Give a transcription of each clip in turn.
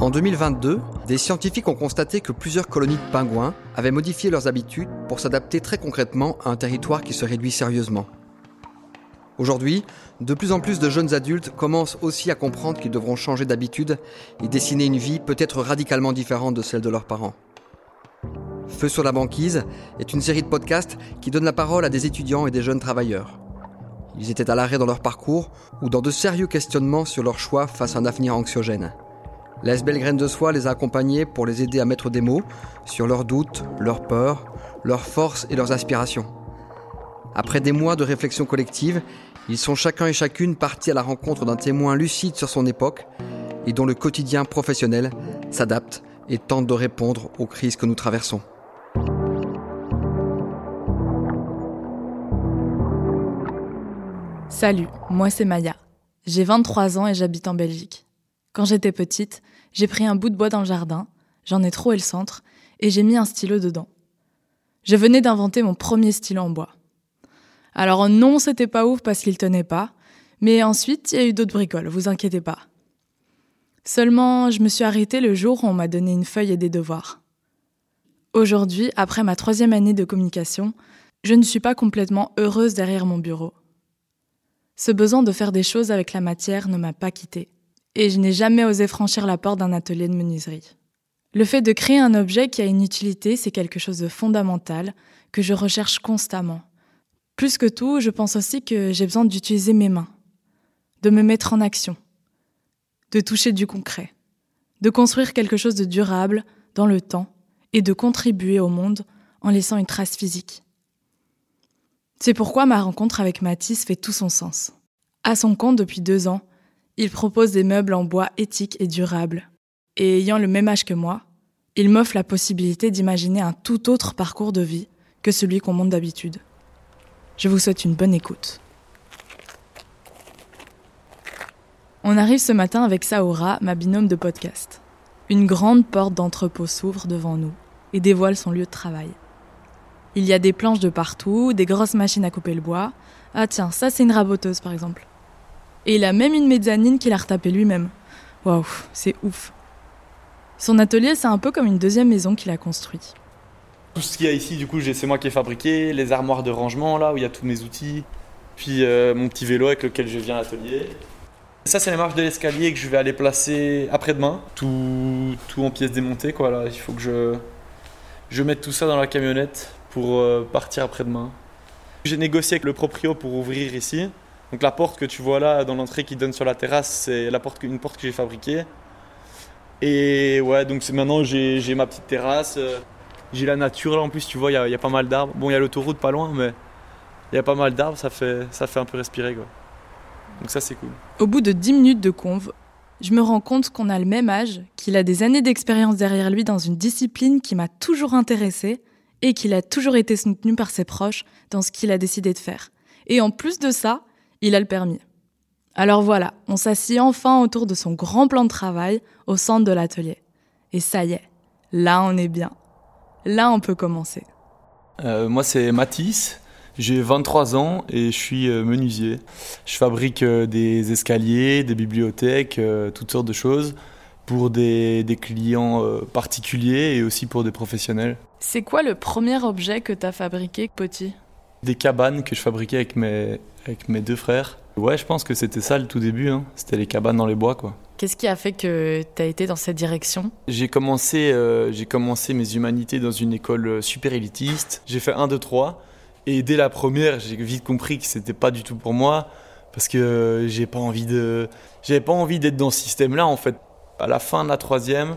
En 2022, des scientifiques ont constaté que plusieurs colonies de pingouins avaient modifié leurs habitudes pour s'adapter très concrètement à un territoire qui se réduit sérieusement. Aujourd'hui, de plus en plus de jeunes adultes commencent aussi à comprendre qu'ils devront changer d'habitude et dessiner une vie peut-être radicalement différente de celle de leurs parents. Feu sur la banquise est une série de podcasts qui donne la parole à des étudiants et des jeunes travailleurs. Ils étaient à l'arrêt dans leur parcours ou dans de sérieux questionnements sur leur choix face à un avenir anxiogène. La SBL Graine de Soie les a accompagnés pour les aider à mettre des mots sur leurs doutes, leurs peurs, leurs forces et leurs aspirations. Après des mois de réflexion collective, ils sont chacun et chacune partis à la rencontre d'un témoin lucide sur son époque et dont le quotidien professionnel s'adapte et tente de répondre aux crises que nous traversons. Salut, moi c'est Maya. J'ai 23 ans et j'habite en Belgique. Quand j'étais petite, j'ai pris un bout de bois dans le jardin, j'en ai troué le centre, et j'ai mis un stylo dedans. Je venais d'inventer mon premier stylo en bois. Alors non, c'était pas ouf parce qu'il tenait pas, mais ensuite il y a eu d'autres bricoles, vous inquiétez pas. Seulement, je me suis arrêtée le jour où on m'a donné une feuille et des devoirs. Aujourd'hui, après ma troisième année de communication, je ne suis pas complètement heureuse derrière mon bureau. Ce besoin de faire des choses avec la matière ne m'a pas quittée et je n'ai jamais osé franchir la porte d'un atelier de menuiserie. Le fait de créer un objet qui a une utilité, c'est quelque chose de fondamental que je recherche constamment. Plus que tout, je pense aussi que j'ai besoin d'utiliser mes mains, de me mettre en action, de toucher du concret, de construire quelque chose de durable dans le temps et de contribuer au monde en laissant une trace physique. C'est pourquoi ma rencontre avec Mathis fait tout son sens. À son compte depuis deux ans, il propose des meubles en bois éthiques et durables. Et ayant le même âge que moi, il m'offre la possibilité d'imaginer un tout autre parcours de vie que celui qu'on monte d'habitude. Je vous souhaite une bonne écoute. On arrive ce matin avec Saora, ma binôme de podcast. Une grande porte d'entrepôt s'ouvre devant nous et dévoile son lieu de travail. Il y a des planches de partout, des grosses machines à couper le bois. Ah tiens, ça c'est une raboteuse par exemple. Et il a même une mezzanine qu'il a retapée lui-même. Waouh, c'est ouf. Son atelier, c'est un peu comme une deuxième maison qu'il a construite. Tout ce qu'il y a ici, du coup, c'est moi qui ai fabriqué, les armoires de rangement, là où il y a tous mes outils, puis euh, mon petit vélo avec lequel je viens à l'atelier. Ça, c'est les marches de l'escalier que je vais aller placer après-demain, tout, tout en pièces démontées, quoi. Là. Il faut que je, je mette tout ça dans la camionnette pour euh, partir après-demain. J'ai négocié avec le proprio pour ouvrir ici. Donc la porte que tu vois là dans l'entrée qui donne sur la terrasse, c'est la porte, une porte que j'ai fabriquée. Et ouais, donc maintenant j'ai ma petite terrasse. Euh, j'ai la nature là en plus, tu vois, il y, a pas mal d'arbres. Bon, il y a l'autoroute pas loin, mais il y a pas mal d'arbres, ça fait, ça fait un peu respirer quoi. Donc ça c'est cool. Au bout de 10 minutes de conve, je me rends compte qu'on a le même âge, qu'il a des années d'expérience derrière lui dans une discipline qui m'a toujours intéressée et qu'il a toujours été soutenu par ses proches dans ce qu'il a décidé de faire. Et en plus de ça, il a le permis. Alors voilà, on s'assied enfin autour de son grand plan de travail au centre de l'atelier. Et ça y est, là on est bien. Là on peut commencer. Euh, moi c'est Mathis, j'ai 23 ans et je suis euh, menuisier. Je fabrique euh, des escaliers, des bibliothèques, toutes sortes de choses pour des, des clients particuliers et aussi pour des professionnels. C'est quoi le premier objet que tu as fabriqué, petit Des cabanes que je fabriquais avec mes, avec mes deux frères. Ouais, je pense que c'était ça le tout début. Hein. C'était les cabanes dans les bois, quoi. Qu'est-ce qui a fait que tu as été dans cette direction? J'ai commencé, euh, j'ai commencé mes humanités dans une école euh, super élitiste. J'ai fait 1, 2, 3. Et dès la première, j'ai vite compris que c'était pas du tout pour moi. Parce que euh, j'ai pas envie de. J'avais pas envie d'être dans ce système-là, en fait. À la fin de la troisième,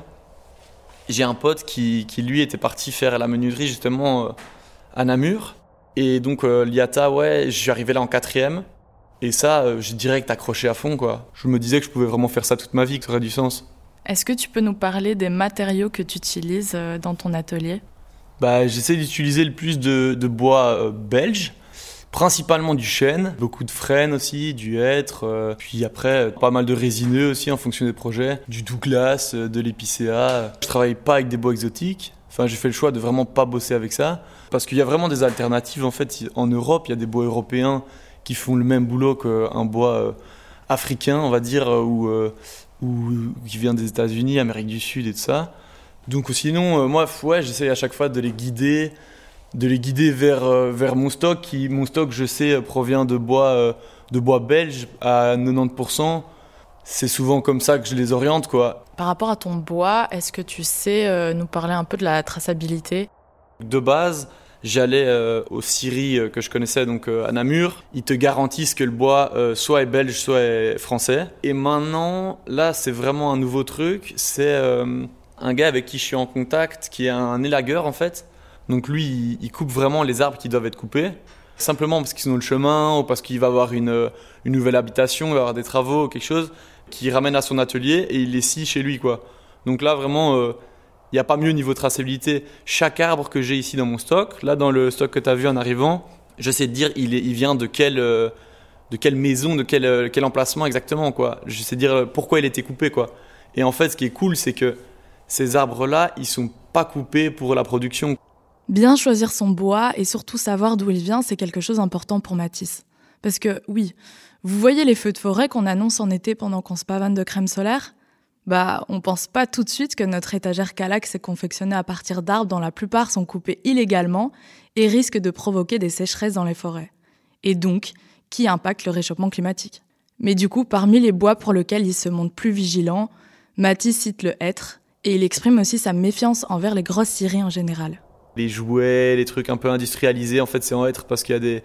j'ai un pote qui, qui, lui, était parti faire la menuiserie justement à Namur. Et donc euh, l'IATA, ouais, je suis arrivé là en quatrième. Et ça, euh, j'ai direct accroché à fond, quoi. Je me disais que je pouvais vraiment faire ça toute ma vie, que ça aurait du sens. Est-ce que tu peux nous parler des matériaux que tu utilises euh, dans ton atelier? Bah, J'essaie d'utiliser le plus de, bois belge, principalement du chêne, beaucoup de frêne aussi, du hêtre, puis après pas mal de résineux aussi en fonction des projets, du Douglas, de l'épicéa. Je travaille pas avec des bois exotiques, enfin j'ai fait le choix de vraiment pas bosser avec ça. Parce qu'il y a vraiment des alternatives. En fait, en Europe, il y a des bois européens qui font le même boulot qu'un bois euh, africain, on va dire, ou, ou qui vient des États-Unis, Amérique du Sud et tout ça. Donc sinon, moi, ouais, j'essaie à chaque fois de les guider, de les guider vers, vers mon stock, qui, mon stock, je sais, provient de bois, de bois belge à 90% c'est souvent comme ça que je les oriente, quoi. Par rapport à ton bois, est-ce que tu sais euh, nous parler un peu de la traçabilité? De base, j'allais euh, aux scieries euh, que je connaissais, donc à Namur. Ils te garantissent que le bois soit est belge, soit est français. Et maintenant, là, c'est vraiment un nouveau truc. C'est un gars avec qui je suis en contact, qui est un élagueur, en fait. Donc lui, il coupe vraiment les arbres qui doivent être coupés simplement parce qu'ils sont dans le chemin ou parce qu'il va avoir une, une nouvelle habitation, il va avoir des travaux ou quelque chose qui ramène à son atelier et il les scie chez lui. quoi. Donc là, vraiment, il euh, n'y a pas mieux niveau traçabilité. Chaque arbre que j'ai ici dans mon stock, là dans le stock que tu as vu en arrivant, je sais dire il, il vient de quelle, euh, de quelle maison, de quel, euh, quel emplacement exactement. quoi. Je sais dire pourquoi il était coupé. quoi. Et en fait, ce qui est cool, c'est que ces arbres-là, ils sont pas coupés pour la production. Bien choisir son bois et surtout savoir d'où il vient, c'est quelque chose d'important pour Matisse. Parce que oui, vous voyez les feux de forêt qu'on annonce en été pendant qu'on se pavane de crème solaire? Bah, on pense pas tout de suite que notre étagère Calax est confectionnée à partir d'arbres dont la plupart sont coupés illégalement et risquent de provoquer des sécheresses dans les forêts. Et donc, qui impacte le réchauffement climatique? Mais du coup, parmi les bois pour lesquels il se montre plus vigilant, Matisse cite le hêtre et il exprime aussi sa méfiance envers les grosses scieries en général. Les jouets, les trucs un peu industrialisés, en fait, c'est en hêtre parce qu'il y a des,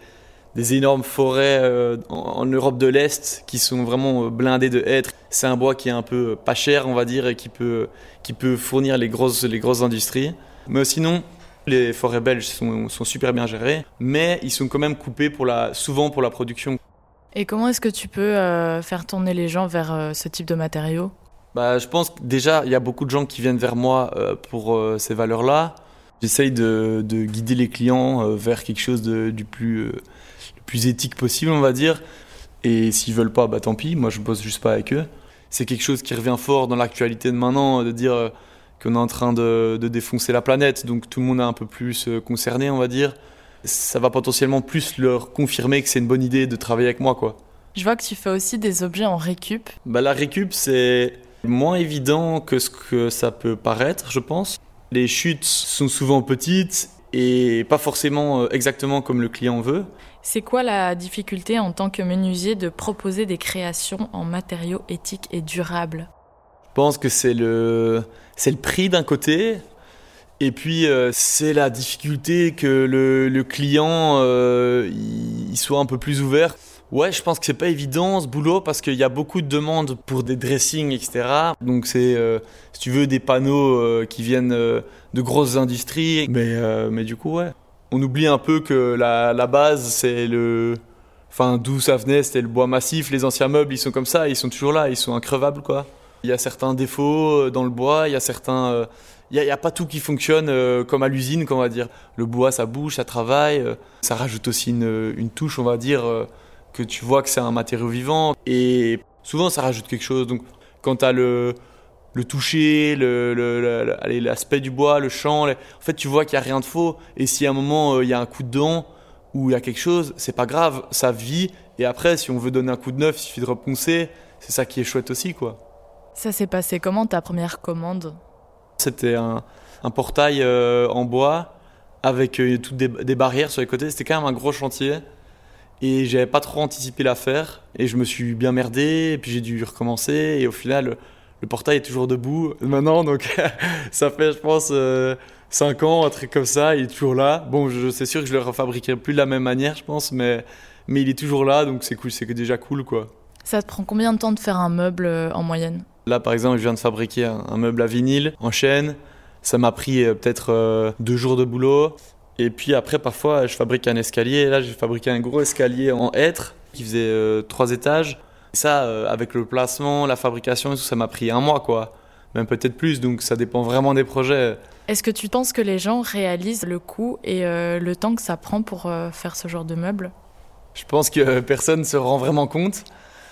des énormes forêts euh, en, Europe de l'Est qui sont vraiment euh, blindées de hêtres. C'est un bois qui est un peu pas cher, on va dire, et qui peut, qui peut fournir les grosses, les grosses industries. Mais sinon, les forêts belges sont, sont super bien gérées, mais ils sont quand même coupés pour la, souvent pour la production. Et comment est-ce que tu peux euh, faire tourner les gens vers ce type de matériaux? Bah, Je pense que déjà, il y a beaucoup de gens qui viennent vers moi pour ces valeurs-là. J'essaye de, de, guider les clients vers quelque chose de, du plus plus éthique possible, on va dire. Et s'ils veulent pas, bah tant pis, moi je bosse juste pas avec eux. C'est quelque chose qui revient fort dans l'actualité de maintenant, de dire euh, qu'on est en train de, défoncer la planète, donc tout le monde est un peu plus euh, concerné, on va dire. Ça va potentiellement plus leur confirmer que c'est une bonne idée de travailler avec moi, quoi. Je vois que tu fais aussi des objets en récup. Bah la récup, c'est moins évident que ce que ça peut paraître, je pense. Les chutes sont souvent petites et pas forcément euh, exactement comme le client veut. C'est quoi la difficulté en tant que menuisier de proposer des créations en matériaux éthiques et durables? Je pense que c'est le, c'est le prix d'un côté, et puis euh, c'est la difficulté que le, le client euh, il soit un peu plus ouvert. Ouais, je pense que c'est pas évident ce boulot parce qu'il y a beaucoup de demandes pour des dressings, etc. Donc c'est, euh, si tu veux, des panneaux qui viennent de grosses industries. Mais, mais du coup, ouais on oublie un peu que la, base, c'est le. Enfin, d'où ça venait, c'était le bois massif. Les anciens meubles, ils sont comme ça, ils sont toujours là, ils sont increvables, quoi. Il y a certains défauts euh, dans le bois, il y a certains. Euh, il n'y a, pas tout qui fonctionne euh, comme à l'usine, on va dire. Le bois, ça bouge, ça travaille. ça rajoute aussi une, touche, on va dire, que tu vois que c'est un matériau vivant. Et souvent, ça rajoute quelque chose. Donc, quand tu as le, le toucher, l'aspect du bois, le chant. En fait, tu vois qu'il n'y a rien de faux. Et si à un moment, euh, il y a un coup de dent ou il y a quelque chose, c'est pas grave, ça vit. Et après, si on veut donner un coup de neuf, il suffit de reponcer. C'est ça qui est chouette aussi, quoi. Ça s'est passé comment ta première commande? C'était un, portail euh, en bois avec euh, toutes des, des, barrières sur les côtés. C'était quand même un gros chantier. Et j'avais pas trop anticipé l'affaire. Et je me suis bien merdé. Et puis j'ai dû recommencer. Et au final, le portail est toujours debout maintenant, donc ça fait, je pense, 5 euh, ans, un truc comme ça, il est toujours là. Bon, je, c'est sûr que je le refabriquerai plus de la même manière, je pense, mais, mais il est toujours là, donc c'est cool, c'est déjà cool, quoi. Ça te prend combien de temps de faire un meuble euh, en moyenne? Là, par exemple, je viens de fabriquer un, meuble à vinyle en chaîne. Ça m'a pris euh, peut-être deux jours de boulot. Et puis après, parfois, je fabrique un escalier. Là, j'ai fabriqué un gros escalier en hêtre qui faisait trois étages. Ça, euh, avec le placement, la fabrication et tout, ça m'a pris un mois, quoi. Même peut-être plus, donc ça dépend vraiment des projets. Est-ce que tu penses que les gens réalisent le coût et euh, le temps que ça prend pour euh, faire ce genre de meubles? Je pense que personne ne se rend vraiment compte.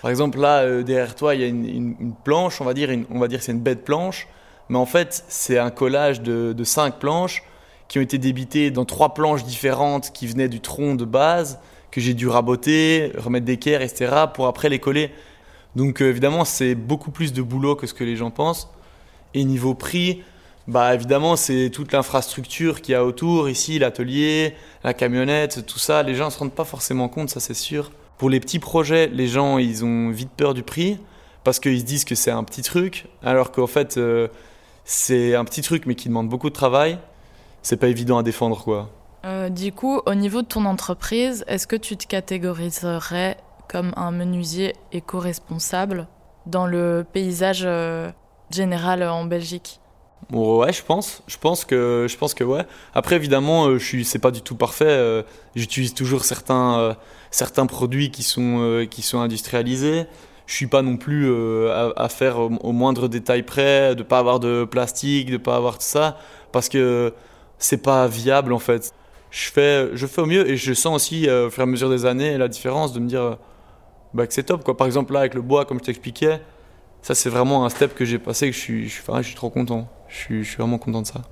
Par exemple, là, derrière toi, il y a une, planche, on va dire, on va dire que c'est une bête planche, mais en fait, c'est un collage de, de cinq planches qui ont été débitées dans trois planches différentes qui venaient du tronc de base que j'ai dû raboter, remettre d'équerre, etc. pour après les coller. Donc euh, évidemment, c'est beaucoup plus de boulot que ce que les gens pensent. Et niveau prix, bah évidemment, c'est toute l'infrastructure qu'il y a autour, ici, l'atelier, la camionnette, tout ça. Les gens ne se rendent pas forcément compte, ça c'est sûr. Pour les petits projets, les gens, ils ont vite peur du prix parce qu'ils se disent que c'est un petit truc, alors qu'en fait, euh, c'est un petit truc mais qui demande beaucoup de travail. C'est pas évident à défendre, quoi. Euh, du coup, au niveau de ton entreprise, est-ce que tu te catégoriserais comme un menuisier éco-responsable dans le paysage euh, général en Belgique? Ouais, je pense. Je pense que, je pense que ouais. Après, évidemment, euh, je suis, c'est pas du tout parfait. J'utilise toujours certains, certains produits qui sont, qui sont industrialisés. Je suis pas non plus à, à, faire au, moindre détail près, de pas avoir de plastique, de pas avoir tout ça, parce que c'est pas viable en fait. Je fais, je fais au mieux et je sens aussi au fur et à mesure des années la différence de me dire bah, que c'est top. Quoi. Par exemple, là, avec le bois, comme je t'expliquais, ça, c'est vraiment un step que j'ai passé, que je suis, je, je suis trop content. Je suis, je suis vraiment content de ça.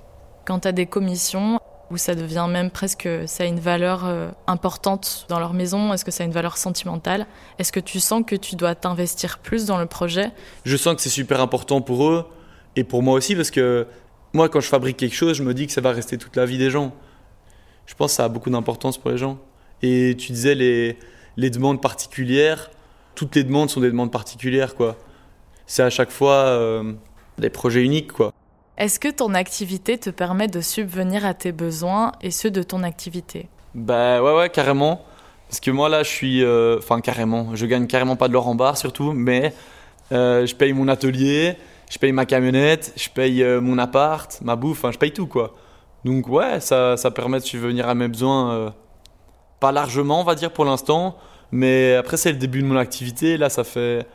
Quand tu as des commissions où ça devient même presque, ça a une valeur euh, importante dans leur maison, est-ce que ça a une valeur sentimentale? Est-ce que tu sens que tu dois t'investir plus dans le projet? Je sens que c'est super important pour eux et pour moi aussi parce que moi, quand je fabrique quelque chose, je me dis que ça va rester toute la vie des gens. Je pense que ça a beaucoup d'importance pour les gens. Et tu disais les, les demandes particulières, toutes les demandes sont des demandes particulières, quoi. C'est à chaque fois euh, des projets uniques, quoi. Est-ce que ton activité te permet de subvenir à tes besoins et ceux de ton activité? Bah ouais, ouais, carrément. Parce que moi, là, je suis. Euh, enfin, carrément. Je gagne carrément pas de l'or en barre, surtout, mais euh, je paye mon atelier, je paye ma camionnette, je paye mon appart, ma bouffe, enfin, je paye tout, quoi. Donc, ouais, ça, ça permet de subvenir à mes besoins. pas largement, on va dire, pour l'instant. Mais après, c'est le début de mon activité. Là, ça fait,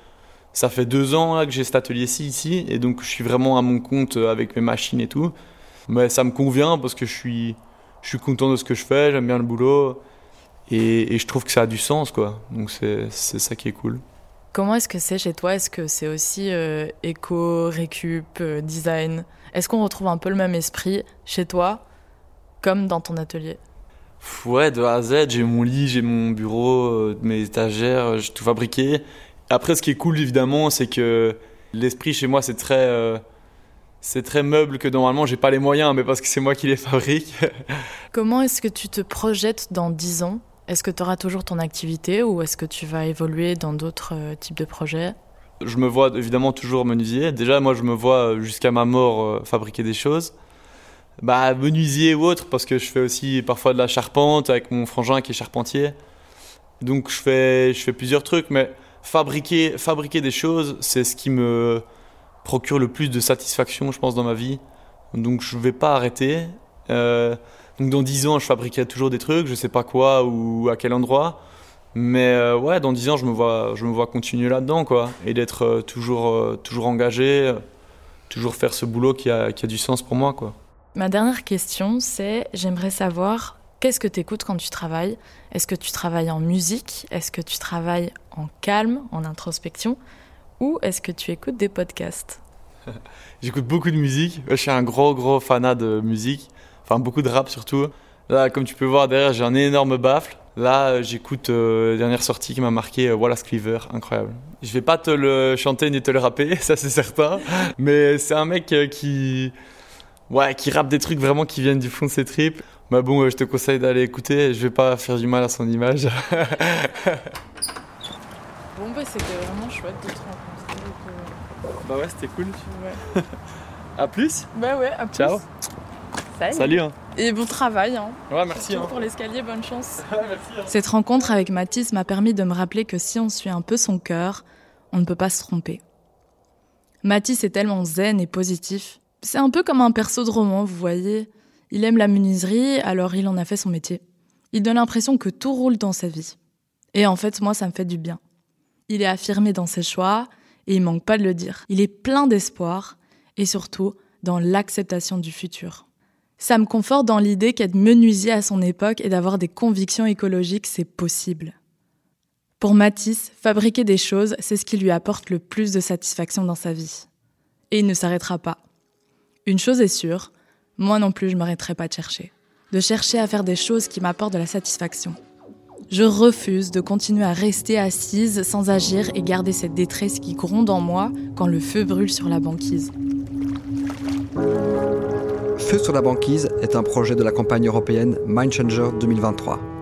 ça fait deux ans que j'ai cet atelier-ci ici. Et donc, je suis vraiment à mon compte avec mes machines et tout. Mais ça me convient parce que je suis, je suis content de ce que je fais, j'aime bien le boulot. Et, et, je trouve que ça a du sens, quoi. Donc, c'est ça qui est cool. Comment est-ce que c'est chez toi? Est-ce que c'est aussi euh, éco, récup, euh, design? Est-ce qu'on retrouve un peu le même esprit chez toi comme dans ton atelier? Ouais, de A à Z, j'ai mon lit, j'ai mon bureau, euh, mes étagères, j'ai tout fabriqué. Après, ce qui est cool, évidemment, c'est que l'esprit chez moi, c'est très, euh, c'est très meuble que normalement, j'ai pas les moyens, mais parce que c'est moi qui les fabrique. Comment est-ce que tu te projettes dans 10 ans? Est-ce que tu auras toujours ton activité ou est-ce que tu vas évoluer dans d'autres types de projets? Je me vois évidemment toujours menuisier. Déjà, moi, je me vois jusqu'à ma mort fabriquer des choses bah, menuisier ou autre, parce que je fais aussi parfois de la charpente avec mon frangin qui est charpentier. Donc je fais, je fais plusieurs trucs, mais fabriquer, fabriquer des choses, c'est ce qui me procure le plus de satisfaction, je pense, dans ma vie. Donc je ne vais pas arrêter. Euh, donc dans 10 ans, je fabriquerai toujours des trucs, je sais pas quoi ou à quel endroit. Mais euh, ouais, dans 10 ans, je me vois, je me vois continuer là-dedans, quoi. Et d'être euh, toujours, toujours engagé, toujours faire ce boulot qui a, qui a du sens pour moi, quoi. Ma dernière question, c'est j'aimerais savoir qu'est-ce que tu écoutes quand tu travailles? Est-ce que tu travailles en musique? Est-ce que tu travailles en calme, en introspection? Ou est-ce que tu écoutes des podcasts? J'écoute beaucoup de musique. Je suis un gros, gros fanat de musique. Enfin, beaucoup de rap surtout. Là, comme tu peux voir derrière, j'ai un énorme baffle. Là, j'écoute euh, la dernière sortie qui m'a marqué, euh, Wallace Cleaver, incroyable. Je vais pas te le chanter ni te le rapper, ça c'est certain. Mais c'est un mec euh, qui Ouais, qui rappe des trucs vraiment qui viennent du fond de ses tripes. Bah bon, euh, je te conseille d'aller écouter, je vais pas faire du mal à son image. bon, bah c'était vraiment chouette de te rencontrer. Euh. Bah ouais, c'était cool. Ouais. à plus Bah ouais, à plus. Ciao. Salut. Salut. Hein. Et bon travail. Hein. Ouais, merci. Hein. pour l'escalier, bonne chance. merci, hein. Cette rencontre avec Mathis m'a permis de me rappeler que si on suit un peu son cœur, on ne peut pas se tromper. Mathis est tellement zen et positif c'est un peu comme un perso de roman, vous voyez. Il aime la menuiserie, alors il en a fait son métier. Il donne l'impression que tout roule dans sa vie. Et en fait, moi, ça me fait du bien. Il est affirmé dans ses choix, et il manque pas de le dire. Il est plein d'espoir, et surtout dans l'acceptation du futur. Ça me conforte dans l'idée qu'être menuisier à son époque et d'avoir des convictions écologiques, c'est possible. Pour Matisse, fabriquer des choses, c'est ce qui lui apporte le plus de satisfaction dans sa vie. Et il ne s'arrêtera pas. Une chose est sûre, moi non plus je m'arrêterai pas de chercher. De chercher à faire des choses qui m'apportent de la satisfaction. Je refuse de continuer à rester assise sans agir et garder cette détresse qui gronde en moi quand le feu brûle sur la banquise. Feu sur la banquise est un projet de la campagne européenne Mind Changer 2023.